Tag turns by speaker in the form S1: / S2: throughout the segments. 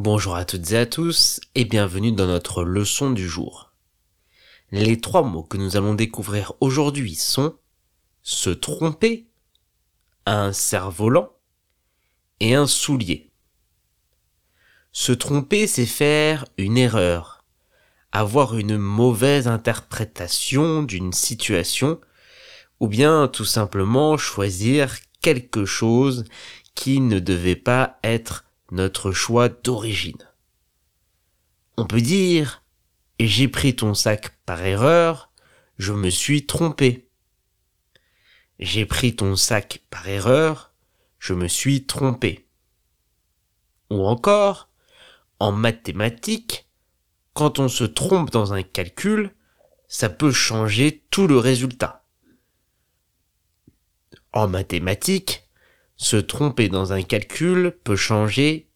S1: Bonjour à toutes et à tous et bienvenue dans notre leçon du jour. Les trois mots que nous allons découvrir aujourd'hui sont se tromper, un cerf-volant et un soulier. Se tromper, c'est faire une erreur, avoir une mauvaise interprétation d'une situation ou bien tout simplement choisir quelque chose qui ne devait pas être notre choix d'origine. On peut dire j'ai pris ton sac par erreur, je me suis trompé. J'ai pris ton sac par erreur, je me suis trompé. Ou encore, en mathématiques, quand on se trompe dans un calcul, ça peut changer tout le résultat. En mathématiques, se tromper dans un calcul peut changer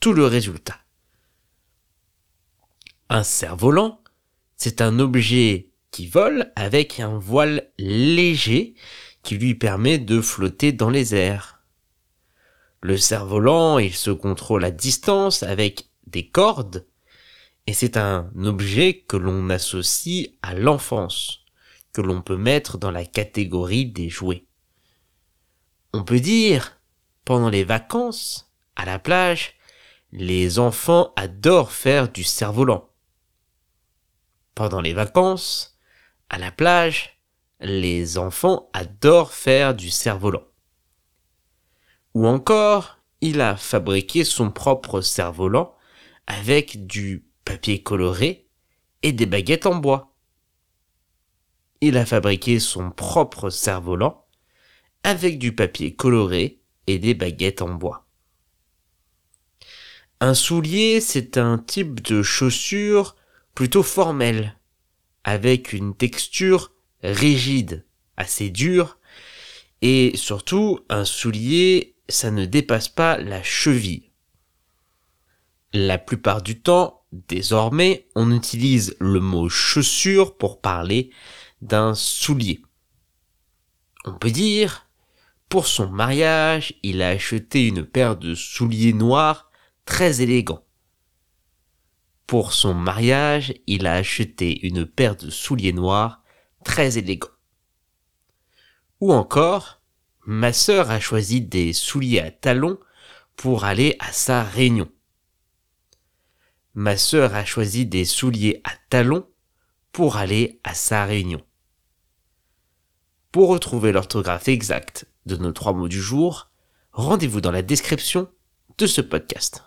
S1: tout le résultat. Un cerf-volant, c'est un objet qui vole avec un voile léger qui lui permet de flotter dans les airs. Le cerf-volant, il se contrôle à distance avec des cordes et c'est un objet que l'on associe à l'enfance, que l'on peut mettre dans la catégorie des jouets. On peut dire, pendant les vacances, à la plage, les enfants adorent faire du cerf-volant. Pendant les vacances, à la plage, les enfants adorent faire du cerf-volant. Ou encore, il a fabriqué son propre cerf-volant avec du papier coloré et des baguettes en bois. Il a fabriqué son propre cerf-volant avec du papier coloré et des baguettes en bois. Un soulier, c'est un type de chaussure plutôt formelle, avec une texture rigide, assez dure, et surtout un soulier, ça ne dépasse pas la cheville. La plupart du temps, désormais, on utilise le mot chaussure pour parler d'un soulier. On peut dire pour son mariage, il a acheté une paire de souliers noirs très élégants. Pour son mariage, il a acheté une paire de souliers noirs très élégants. Ou encore, ma sœur a choisi des souliers à talons pour aller à sa réunion. Ma sœur a choisi des souliers à talons pour aller à sa réunion. Pour retrouver l'orthographe exacte de nos trois mots du jour, rendez-vous dans la description de ce podcast.